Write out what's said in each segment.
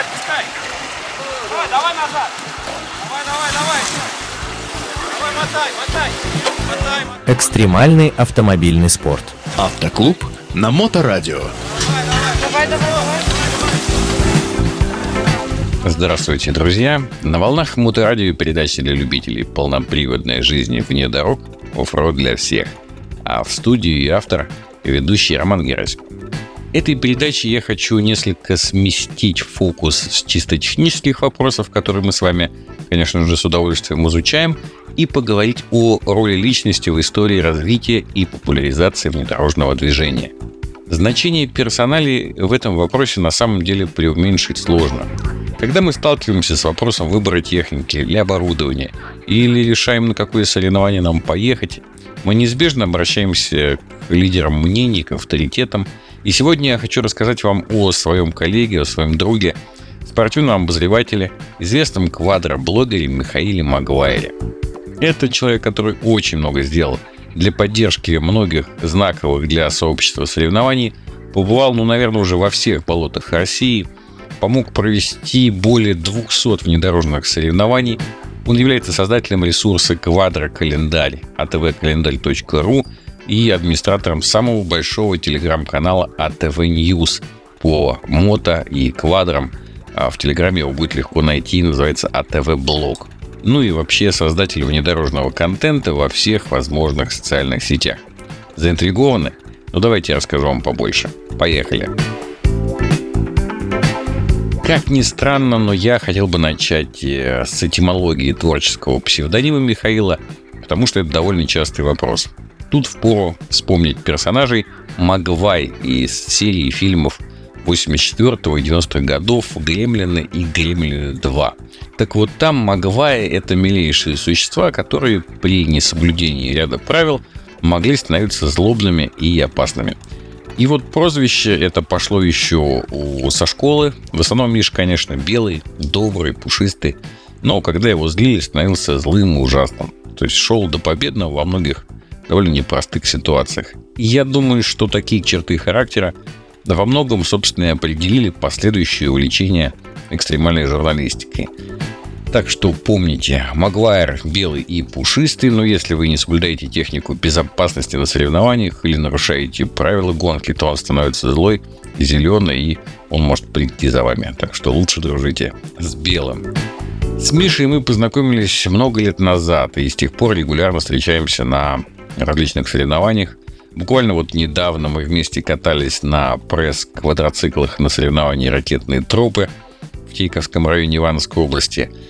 отпускай. Давай, давай назад. Давай, давай, давай. Давай, мотай, мотай. Мотай, мотай. Экстремальный автомобильный спорт. Автоклуб на Моторадио. Давай, давай, давай. Здравствуйте, друзья! На волнах Моторадио передачи для любителей полноприводной жизни вне дорог оффроуд для всех. А в студии и автор, и ведущий Роман Герасимов. Этой передаче я хочу несколько сместить фокус с чисто технических вопросов, которые мы с вами, конечно же, с удовольствием изучаем, и поговорить о роли личности в истории развития и популяризации внедорожного движения. Значение персоналей в этом вопросе на самом деле преуменьшить сложно. Когда мы сталкиваемся с вопросом выбора техники для оборудования или решаем, на какое соревнование нам поехать, мы неизбежно обращаемся к лидерам мнений, к авторитетам. И сегодня я хочу рассказать вам о своем коллеге, о своем друге, спортивном обозревателе, известном квадроблогере Михаиле Магуайре. Это человек, который очень много сделал для поддержки многих знаковых для сообщества соревнований, побывал, ну, наверное, уже во всех болотах России – помог провести более 200 внедорожных соревнований. Он является создателем ресурса «Квадрокалендарь» atvkalendarь.ru и администратором самого большого телеграм-канала ATV News по мото и квадрам. А в Телеграме его будет легко найти, называется ATV Блог. Ну и вообще создатель внедорожного контента во всех возможных социальных сетях. Заинтригованы? Ну давайте я расскажу вам побольше. Поехали! Поехали! Как ни странно, но я хотел бы начать э, с этимологии творческого псевдонима Михаила, потому что это довольно частый вопрос. Тут впору вспомнить персонажей Магвай из серии фильмов 84 и 90-х годов «Гремлины» и «Гремлины 2». Так вот, там Магвай — это милейшие существа, которые при несоблюдении ряда правил могли становиться злобными и опасными – и вот прозвище это пошло еще со школы. В основном Миш, конечно, белый, добрый, пушистый. Но когда его злили, становился злым и ужасным. То есть шел до победного во многих довольно непростых ситуациях. Я думаю, что такие черты характера во многом, собственно, и определили последующее увлечение экстремальной журналистикой. Так что помните, Магуайр белый и пушистый, но если вы не соблюдаете технику безопасности на соревнованиях или нарушаете правила гонки, то он становится злой, зеленый и он может прийти за вами. Так что лучше дружите с белым. С Мишей мы познакомились много лет назад и с тех пор регулярно встречаемся на различных соревнованиях. Буквально вот недавно мы вместе катались на пресс-квадроциклах на соревновании «Ракетные тропы» в Тейковском районе Ивановской области –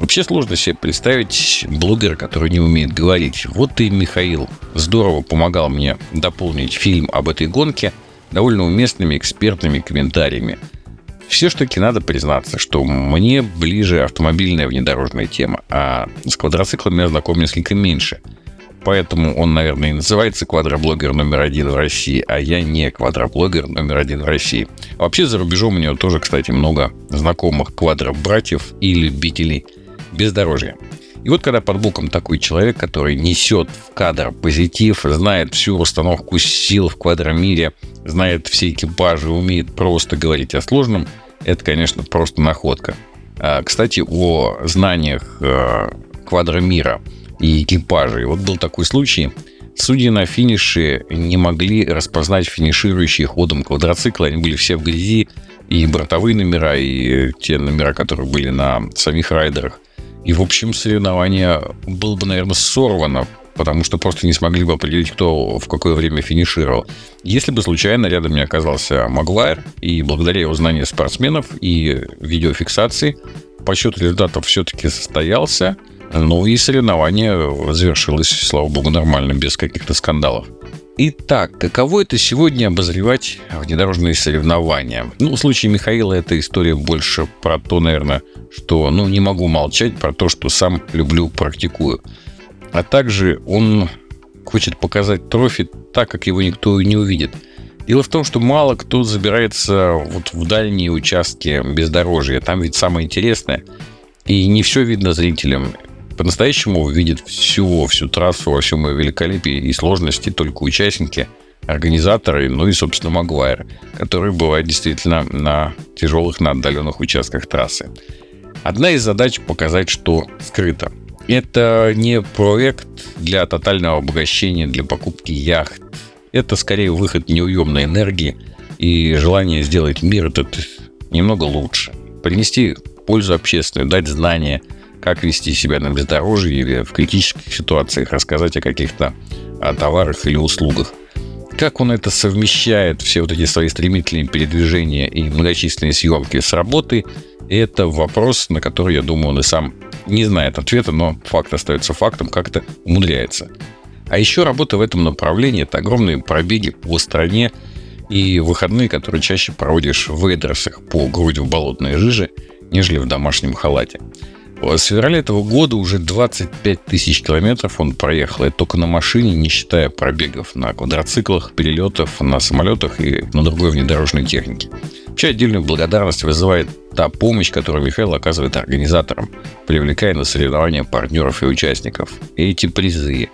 Вообще сложно себе представить блогера, который не умеет говорить. Вот и Михаил здорово помогал мне дополнить фильм об этой гонке довольно уместными экспертными комментариями. Все ж таки надо признаться, что мне ближе автомобильная внедорожная тема, а с квадроциклами я знаком несколько меньше. Поэтому он, наверное, и называется квадроблогер номер один в России, а я не квадроблогер номер один в России. Вообще за рубежом у него тоже, кстати, много знакомых квадробратьев и любителей бездорожья. И вот когда под боком такой человек, который несет в кадр позитив, знает всю установку сил в квадромире, знает все экипажи, умеет просто говорить о сложном, это, конечно, просто находка. А, кстати, о знаниях э, квадромира и экипажей. Вот был такой случай. Судьи на финише не могли распознать финиширующие ходом квадроцикла. Они были все в грязи. И бортовые номера, и те номера, которые были на самих райдерах. И, в общем, соревнование было бы, наверное, сорвано, потому что просто не смогли бы определить, кто в какое время финишировал. Если бы случайно рядом не оказался Магуайр, и благодаря его знанию спортсменов и видеофиксации, подсчет результатов все-таки состоялся, ну и соревнование завершилось, слава богу, нормально, без каких-то скандалов. Итак, каково это сегодня обозревать внедорожные соревнования? Ну, в случае Михаила эта история больше про то, наверное, что, ну, не могу молчать про то, что сам люблю, практикую. А также он хочет показать трофи так, как его никто не увидит. Дело в том, что мало кто забирается вот в дальние участки бездорожья. Там ведь самое интересное. И не все видно зрителям по-настоящему увидят всю, всю трассу во всем ее великолепии и сложности только участники, организаторы, ну и, собственно, Магуайр, который бывает действительно на тяжелых, на отдаленных участках трассы. Одна из задач показать, что скрыто. Это не проект для тотального обогащения, для покупки яхт. Это скорее выход неуемной энергии и желание сделать мир этот немного лучше. Принести пользу общественную, дать знания, как вести себя на бездорожье или в критических ситуациях, рассказать о каких-то о товарах или услугах. Как он это совмещает, все вот эти свои стремительные передвижения и многочисленные съемки с работы, это вопрос, на который, я думаю, он и сам не знает ответа, но факт остается фактом, как это умудряется. А еще работа в этом направлении – это огромные пробеги по стране и выходные, которые чаще проводишь в эдросах по грудь в болотной жиже, нежели в домашнем халате. С февраля этого года уже 25 тысяч километров он проехал. Это только на машине, не считая пробегов на квадроциклах, перелетов на самолетах и на другой внедорожной технике. Вообще отдельную благодарность вызывает та помощь, которую Михаил оказывает организаторам, привлекая на соревнования партнеров и участников. И эти призы,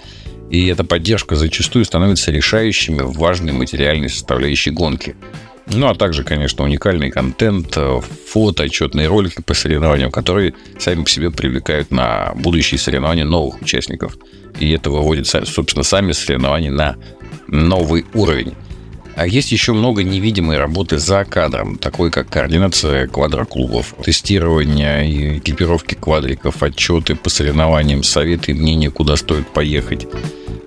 и эта поддержка зачастую становится решающими в важной материальной составляющей гонки. Ну, а также, конечно, уникальный контент, э, фото, отчетные ролики по соревнованиям, которые сами по себе привлекают на будущие соревнования новых участников. И это выводит, собственно, сами соревнования на новый уровень. А есть еще много невидимой работы за кадром, такой как координация квадроклубов, тестирование и экипировки квадриков, отчеты по соревнованиям, советы и мнения, куда стоит поехать.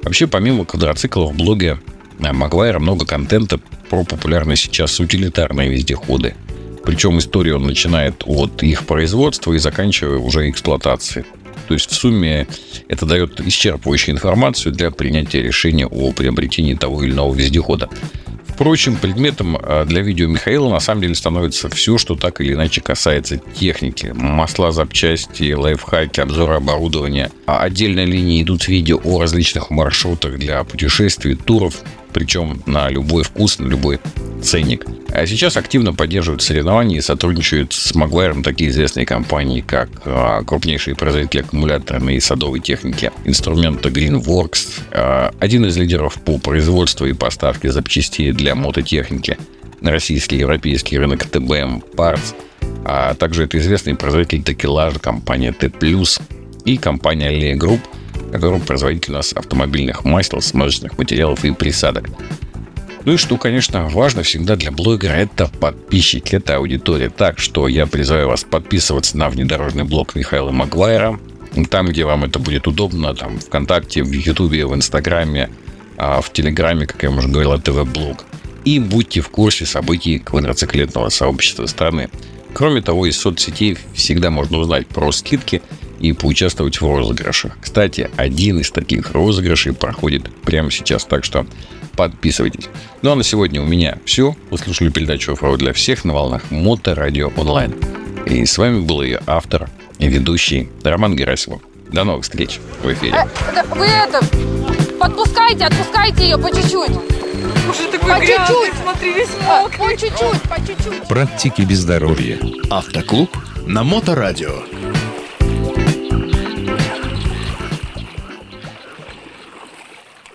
Вообще, помимо квадроциклов в блоге Магуайра много контента про популярные сейчас утилитарные вездеходы. Причем историю он начинает от их производства и заканчивая уже эксплуатацией. То есть в сумме это дает исчерпывающую информацию для принятия решения о приобретении того или иного вездехода. Впрочем, предметом а, для видео Михаила на самом деле становится все, что так или иначе касается техники. Масла, запчасти, лайфхаки, обзоры оборудования. А отдельной линии идут видео о различных маршрутах для путешествий, туров, причем на любой вкус, на любой ценник. А сейчас активно поддерживают соревнования и сотрудничают с Магуайром такие известные компании, как а, крупнейшие производители аккумуляторной и садовой техники, инструмента Greenworks, а, один из лидеров по производству и поставке запчастей для мототехники на российский и европейский рынок TBM Parts, а также это известный производитель такелажа компания T+, и компания Lea Group – которым производитель нас автомобильных масел, смазочных материалов и присадок. Ну и что, конечно, важно всегда для блогера, это подписчики, это аудитория. Так что я призываю вас подписываться на внедорожный блог Михаила Магуайра. Там, где вам это будет удобно, там ВКонтакте, в Ютубе, в Инстаграме, а в Телеграме, как я уже говорил, ТВ-блог. И будьте в курсе событий квадроциклетного сообщества страны. Кроме того, из соцсетей всегда можно узнать про скидки – и поучаствовать в розыгрышах. Кстати, один из таких розыгрышей проходит прямо сейчас, так что подписывайтесь. Ну а на сегодня у меня все. Вы слушали передачу «Оффроуд для всех» на волнах Моторадио онлайн. И с вами был ее автор и ведущий Роман Герасимов. До новых встреч в эфире. Э, вы это, подпускайте, отпускайте ее по чуть-чуть. Уже такой По грязный, чуть-чуть. смотри, весь По мокрый. чуть-чуть, по чуть-чуть. Практики без здоровья. Автоклуб на Моторадио.